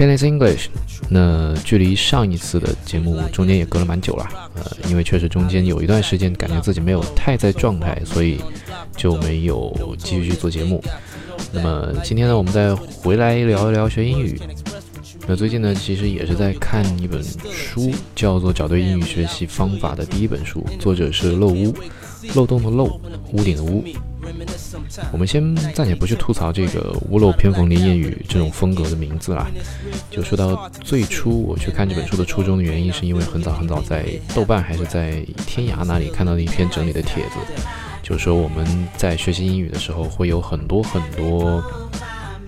Planet English，那距离上一次的节目中间也隔了蛮久了，呃，因为确实中间有一段时间感觉自己没有太在状态，所以就没有继续去做节目。那么今天呢，我们再回来聊一聊学英语。那最近呢，其实也是在看一本书，叫做《找对英语学习方法的第一本书》，作者是漏屋，漏洞的漏，屋顶的屋。我们先暂且不去吐槽这个“屋漏偏逢连夜雨”这种风格的名字啦，就说到最初我去看这本书的初衷的原因，是因为很早很早在豆瓣还是在天涯那里看到了一篇整理的帖子，就说我们在学习英语的时候会有很多很多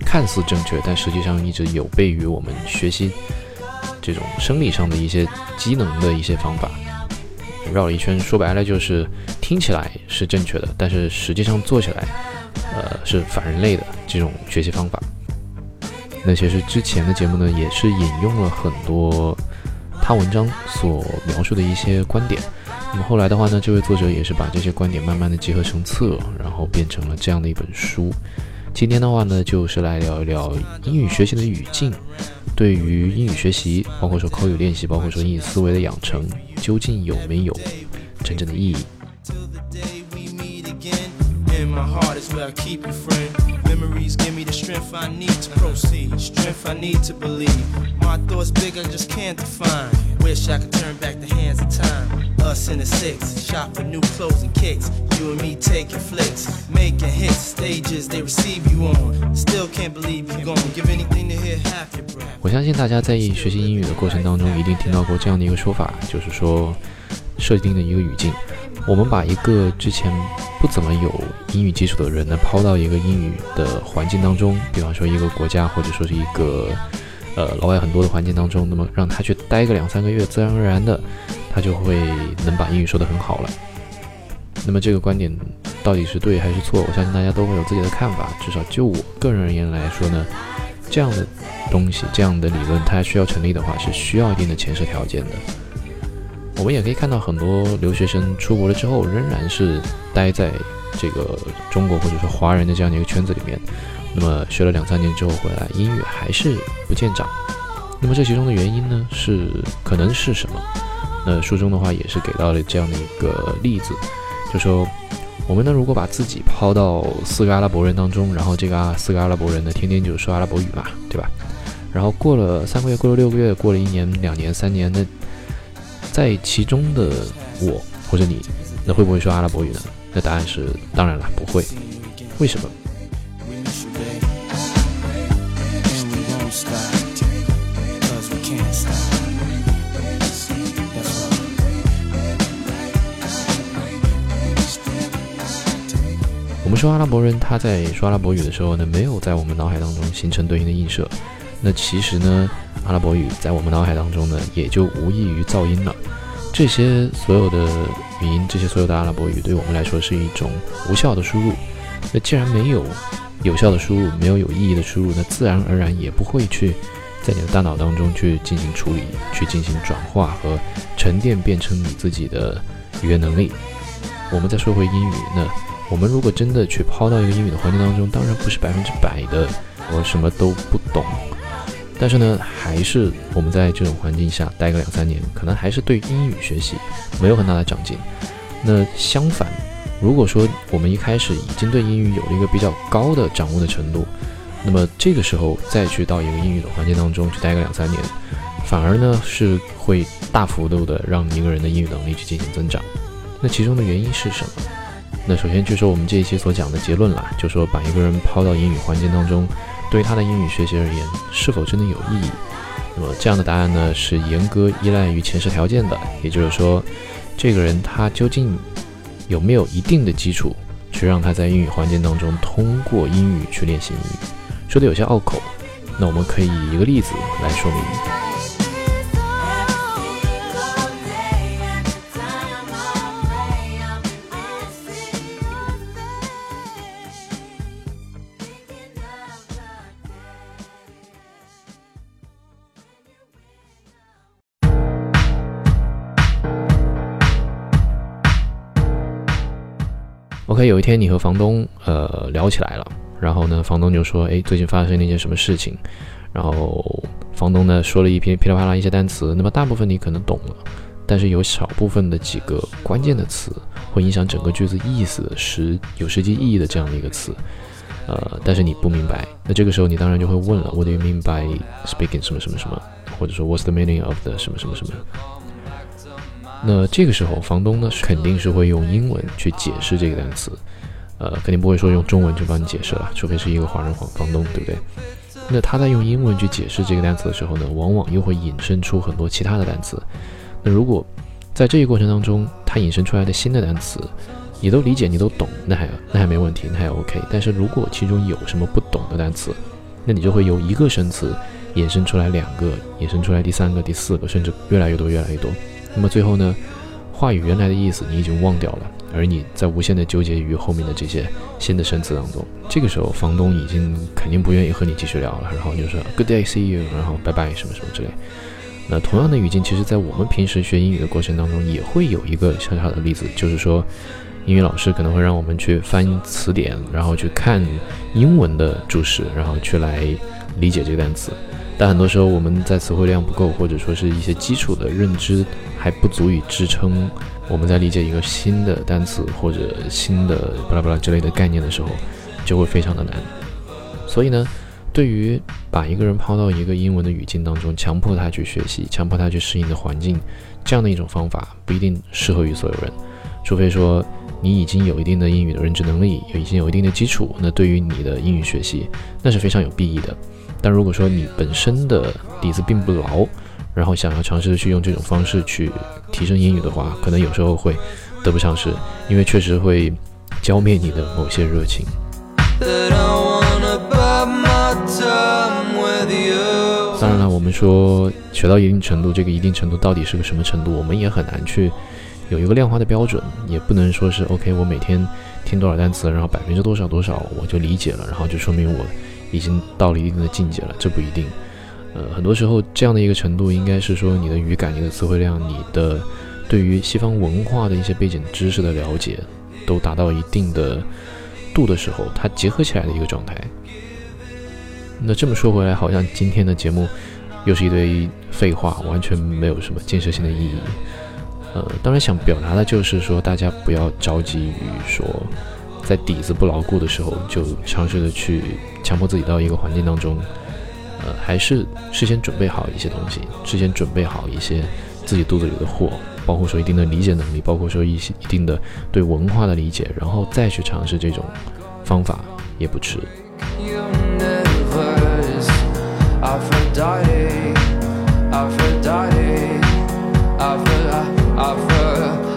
看似正确，但实际上一直有悖于我们学习这种生理上的一些机能的一些方法。绕了一圈，说白了就是听起来是正确的，但是实际上做起来，呃，是反人类的这种学习方法。那其实之前的节目呢，也是引用了很多他文章所描述的一些观点。那么后来的话呢，这位作者也是把这些观点慢慢的结合成册，然后变成了这样的一本书。今天的话呢，就是来聊一聊英语学习的语境。对于英语学习，包括说口语练习，包括说英语思维的养成，究竟有没有真正的意义？我相信大家在学习英语的过程当中，一定听到过这样的一个说法，就是说设定的一个语境。 我们把一个之前不怎么有英语基础的人呢，抛到一个英语的环境当中，比方说一个国家，或者说是一个呃老外很多的环境当中，那么让他去待个两三个月，自然而然的，他就会能把英语说得很好了。那么这个观点到底是对还是错？我相信大家都会有自己的看法。至少就我个人而言来说呢，这样的东西，这样的理论，它需要成立的话，是需要一定的前设条件的。我们也可以看到，很多留学生出国了之后，仍然是待在这个中国或者说华人的这样的一个圈子里面。那么学了两三年之后回来，英语还是不见长。那么这其中的原因呢，是可能是什么？那书中的话也是给到了这样的一个例子，就说我们呢，如果把自己抛到四个阿拉伯人当中，然后这个啊四个阿拉伯人呢，天天就说阿拉伯语嘛，对吧？然后过了三个月，过了六个月，过了一年、两年、三年，那在其中的我或者你，那会不会说阿拉伯语呢？那答案是当然了，不会。为什么？我们说阿拉伯人他在说阿拉伯语的时候呢，没有在我们脑海当中形成对应的映射。那其实呢？阿拉伯语在我们脑海当中呢，也就无异于噪音了。这些所有的语音，这些所有的阿拉伯语，对我们来说是一种无效的输入。那既然没有有效的输入，没有有意义的输入，那自然而然也不会去在你的大脑当中去进行处理、去进行转化和沉淀，变成你自己的语言能力。我们再说回英语，那我们如果真的去抛到一个英语的环境当中，当然不是百分之百的，我什么都不懂。但是呢，还是我们在这种环境下待个两三年，可能还是对英语学习没有很大的长进。那相反，如果说我们一开始已经对英语有了一个比较高的掌握的程度，那么这个时候再去到一个英语的环境当中去待个两三年，反而呢是会大幅度的让一个人的英语能力去进行增长。那其中的原因是什么？那首先就说我们这一期所讲的结论啦，就说把一个人抛到英语环境当中。对他的英语学习而言，是否真的有意义？那么这样的答案呢，是严格依赖于前世条件的。也就是说，这个人他究竟有没有一定的基础，去让他在英语环境当中通过英语去练习英语？说的有些拗口，那我们可以以一个例子来说明。OK，有一天你和房东呃聊起来了，然后呢，房东就说：“哎，最近发生了一件什么事情？”然后房东呢说了一篇噼里啪啦一些单词，那么大部分你可能懂了，但是有少部分的几个关键的词会影响整个句子意思实有实际意义的这样的一个词，呃，但是你不明白，那这个时候你当然就会问了，What do you mean by speaking 什么什么什么，或者说 What's the meaning of the 什么什么什么？那这个时候房东呢肯定是会用英文去解释这个单词，呃，肯定不会说用中文去帮你解释了，除非是一个华人房房东，对不对？那他在用英文去解释这个单词的时候呢，往往又会引申出很多其他的单词。那如果在这一过程当中，他引申出来的新的单词，你都理解，你都懂，那还那还没问题，那还 OK。但是如果其中有什么不懂的单词，那你就会由一个生词衍生出来两个，衍生出来第三个、第四个，甚至越来越多、越来越多。那么最后呢，话语原来的意思你已经忘掉了。而你在无限的纠结于后面的这些新的生词当中，这个时候房东已经肯定不愿意和你继续聊了，然后就说 Good day, see you，然后拜拜什么什么之类。那同样的语境，其实在我们平时学英语的过程当中，也会有一个小小的例子，就是说英语老师可能会让我们去翻词典，然后去看英文的注释，然后去来理解这个单词。但很多时候我们在词汇量不够，或者说是一些基础的认知还不足以支撑。我们在理解一个新的单词或者新的巴拉巴拉之类的概念的时候，就会非常的难。所以呢，对于把一个人抛到一个英文的语境当中，强迫他去学习，强迫他去适应的环境，这样的一种方法不一定适合于所有人。除非说你已经有一定的英语的认知能力，已经有一定的基础，那对于你的英语学习那是非常有裨益的。但如果说你本身的底子并不牢，然后想要尝试的去用这种方式去提升英语的话，可能有时候会得不偿失，因为确实会浇灭你的某些热情。当然了，我们说学到一定程度，这个一定程度到底是个什么程度，我们也很难去有一个量化的标准，也不能说是 OK，我每天听多少单词，然后百分之多少多少我就理解了，然后就说明我已经到了一定的境界了，这不一定。呃，很多时候这样的一个程度，应该是说你的语感、你的词汇量、你的对于西方文化的一些背景知识的了解，都达到一定的度的时候，它结合起来的一个状态。那这么说回来，好像今天的节目又是一堆废话，完全没有什么建设性的意义。呃，当然想表达的就是说，大家不要着急于说，在底子不牢固的时候，就尝试的去强迫自己到一个环境当中。呃，还是事先准备好一些东西，事先准备好一些自己肚子里的货，包括说一定的理解能力，包括说一些一定的对文化的理解，然后再去尝试这种方法也不迟。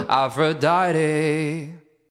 Aphrodite